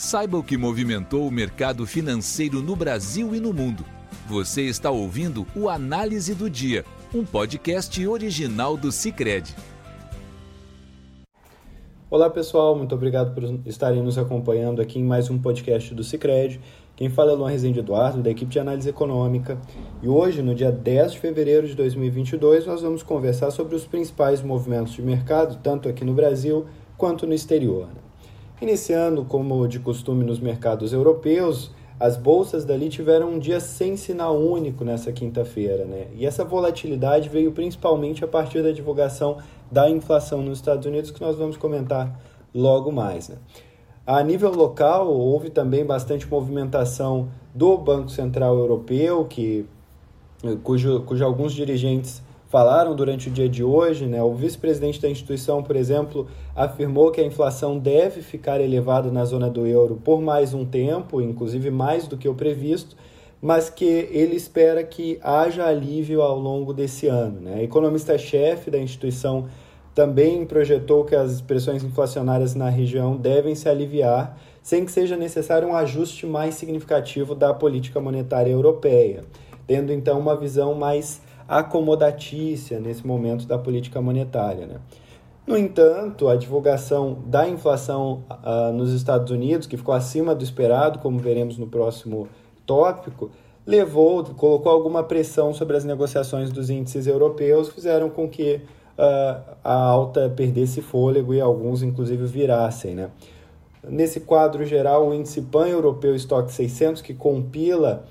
Saiba o que movimentou o mercado financeiro no Brasil e no mundo. Você está ouvindo o Análise do Dia, um podcast original do Cicred. Olá pessoal, muito obrigado por estarem nos acompanhando aqui em mais um podcast do Cicred. Quem fala é Luan Rezende Eduardo, da equipe de análise econômica. E hoje, no dia 10 de fevereiro de 2022, nós vamos conversar sobre os principais movimentos de mercado, tanto aqui no Brasil quanto no exterior. Iniciando, como de costume nos mercados europeus, as bolsas dali tiveram um dia sem sinal único nessa quinta-feira, né? E essa volatilidade veio principalmente a partir da divulgação da inflação nos Estados Unidos, que nós vamos comentar logo mais, né? A nível local, houve também bastante movimentação do Banco Central Europeu, que, cujo, cujo alguns dirigentes falaram durante o dia de hoje. Né? O vice-presidente da instituição, por exemplo, afirmou que a inflação deve ficar elevada na zona do euro por mais um tempo, inclusive mais do que o previsto, mas que ele espera que haja alívio ao longo desse ano. Né? Economista-chefe da instituição também projetou que as pressões inflacionárias na região devem se aliviar, sem que seja necessário um ajuste mais significativo da política monetária europeia, tendo então uma visão mais acomodatícia nesse momento da política monetária. Né? No entanto, a divulgação da inflação uh, nos Estados Unidos, que ficou acima do esperado, como veremos no próximo tópico, levou, colocou alguma pressão sobre as negociações dos índices europeus, fizeram com que uh, a alta perdesse fôlego e alguns, inclusive, virassem. Né? Nesse quadro geral, o índice pan-europeu Stock 600, que compila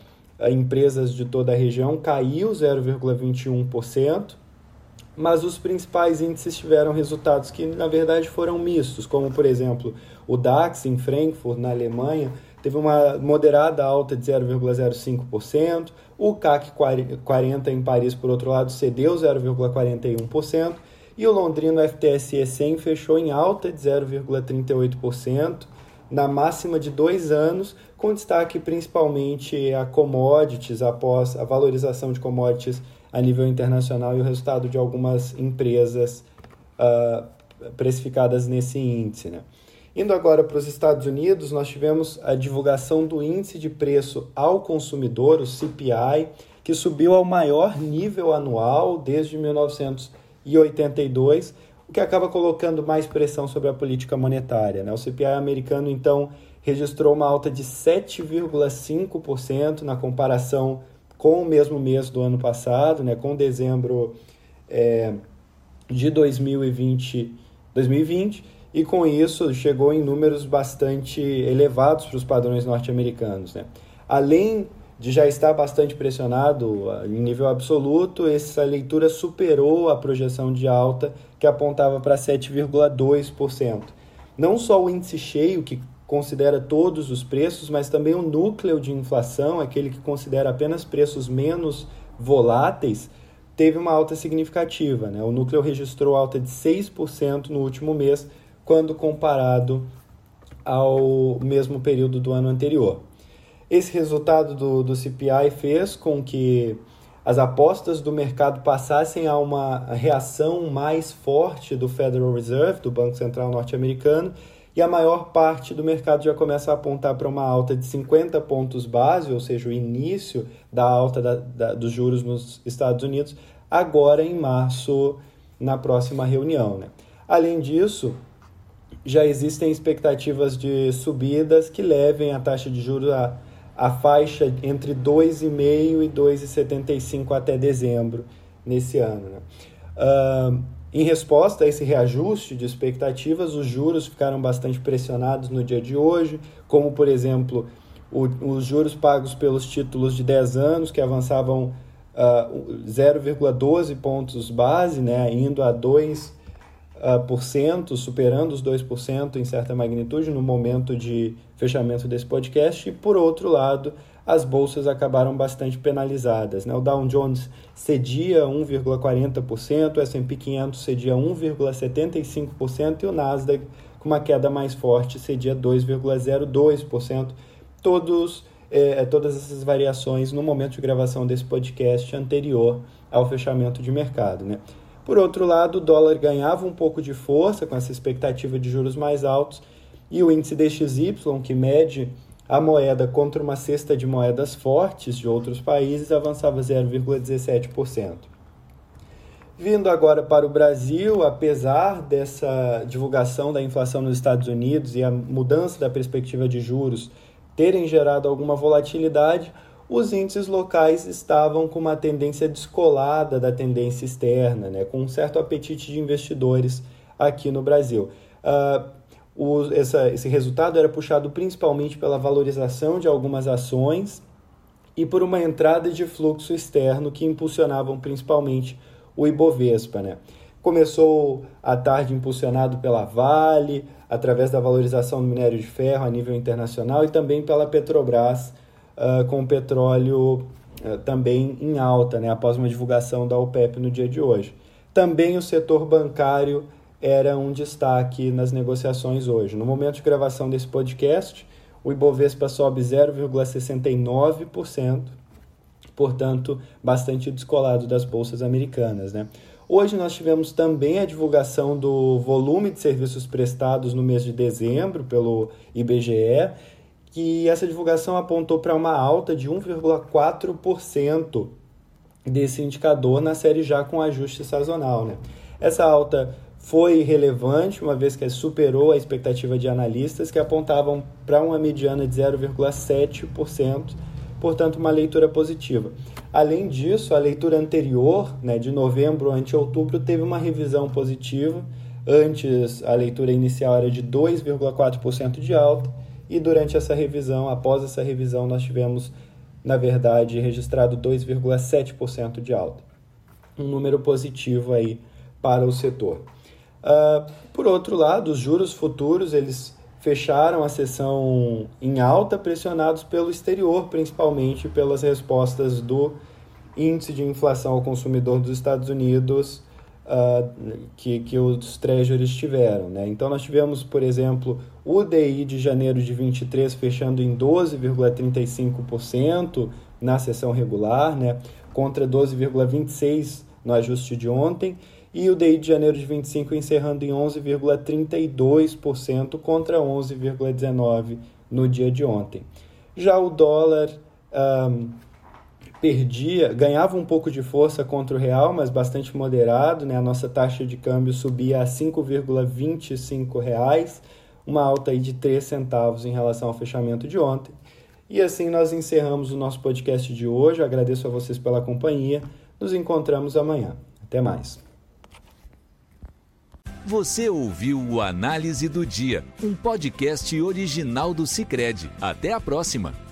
empresas de toda a região caiu 0,21%, mas os principais índices tiveram resultados que, na verdade, foram mistos, como, por exemplo, o DAX em Frankfurt, na Alemanha, teve uma moderada alta de 0,05%, o CAC 40 em Paris, por outro lado, cedeu 0,41%, e o londrino FTSE 100 fechou em alta de 0,38%, na máxima de dois anos, com destaque principalmente a commodities, após a valorização de commodities a nível internacional e o resultado de algumas empresas uh, precificadas nesse índice. Né? Indo agora para os Estados Unidos, nós tivemos a divulgação do Índice de Preço ao Consumidor, o CPI, que subiu ao maior nível anual desde 1982 o que acaba colocando mais pressão sobre a política monetária. Né? O CPI americano, então, registrou uma alta de 7,5% na comparação com o mesmo mês do ano passado, né? com dezembro é, de 2020, 2020, e com isso chegou em números bastante elevados para os padrões norte-americanos. Né? Além de já estar bastante pressionado em nível absoluto, essa leitura superou a projeção de alta que apontava para 7,2%. Não só o índice cheio, que considera todos os preços, mas também o núcleo de inflação, aquele que considera apenas preços menos voláteis, teve uma alta significativa. Né? O núcleo registrou alta de 6% no último mês, quando comparado ao mesmo período do ano anterior. Esse resultado do, do CPI fez com que as apostas do mercado passassem a uma reação mais forte do Federal Reserve, do Banco Central norte-americano, e a maior parte do mercado já começa a apontar para uma alta de 50 pontos base, ou seja, o início da alta da, da, dos juros nos Estados Unidos, agora em março, na próxima reunião. Né? Além disso, já existem expectativas de subidas que levem a taxa de juros a a faixa entre 2,5 e 2,75 até dezembro nesse ano. Né? Uh, em resposta a esse reajuste de expectativas, os juros ficaram bastante pressionados no dia de hoje, como, por exemplo, o, os juros pagos pelos títulos de 10 anos, que avançavam uh, 0,12 pontos base, né, indo a 2%, uh, por cento, superando os 2% em certa magnitude no momento de fechamento desse podcast, e por outro lado, as bolsas acabaram bastante penalizadas. Né? O Dow Jones cedia 1,40%, o S&P 500 cedia 1,75% e o Nasdaq, com uma queda mais forte, cedia 2,02%. Todos, é, todas essas variações no momento de gravação desse podcast anterior ao fechamento de mercado. Né? Por outro lado, o dólar ganhava um pouco de força com essa expectativa de juros mais altos E o índice DXY, que mede a moeda contra uma cesta de moedas fortes de outros países, avançava 0,17%. Vindo agora para o Brasil, apesar dessa divulgação da inflação nos Estados Unidos e a mudança da perspectiva de juros terem gerado alguma volatilidade, os índices locais estavam com uma tendência descolada da tendência externa, né, com um certo apetite de investidores aqui no Brasil. Uh, o, essa, esse resultado era puxado principalmente pela valorização de algumas ações e por uma entrada de fluxo externo que impulsionavam principalmente o Ibovespa. Né? Começou a tarde impulsionado pela Vale, através da valorização do minério de ferro a nível internacional e também pela Petrobras, uh, com o petróleo uh, também em alta, né, após uma divulgação da OPEP no dia de hoje. Também o setor bancário era um destaque nas negociações hoje. No momento de gravação desse podcast, o Ibovespa sobe 0,69%, portanto, bastante descolado das bolsas americanas. Né? Hoje nós tivemos também a divulgação do volume de serviços prestados no mês de dezembro pelo IBGE que essa divulgação apontou para uma alta de 1,4% desse indicador na série já com ajuste sazonal. Né? Essa alta foi relevante, uma vez que superou a expectativa de analistas que apontavam para uma mediana de 0,7%, portanto, uma leitura positiva. Além disso, a leitura anterior, né, de novembro ante outubro, teve uma revisão positiva. Antes, a leitura inicial era de 2,4% de alta e durante essa revisão, após essa revisão, nós tivemos, na verdade, registrado 2,7% de alta. Um número positivo aí para o setor. Uh, por outro lado, os juros futuros, eles fecharam a sessão em alta, pressionados pelo exterior, principalmente pelas respostas do índice de inflação ao consumidor dos Estados Unidos uh, que, que os treasuries tiveram. Né? Então, nós tivemos, por exemplo, o DI de janeiro de 23 fechando em 12,35% na sessão regular, né? contra 12,26% no ajuste de ontem, e o DI de janeiro de 25 encerrando em 11,32% contra 11,19% no dia de ontem. Já o dólar. Um, perdia, ganhava um pouco de força contra o real, mas bastante moderado, né? A nossa taxa de câmbio subia a 5,25 reais, uma alta aí de 3 centavos em relação ao fechamento de ontem. E assim nós encerramos o nosso podcast de hoje. Eu agradeço a vocês pela companhia. Nos encontramos amanhã. Até mais. Você ouviu o Análise do Dia, um podcast original do Cicred. Até a próxima.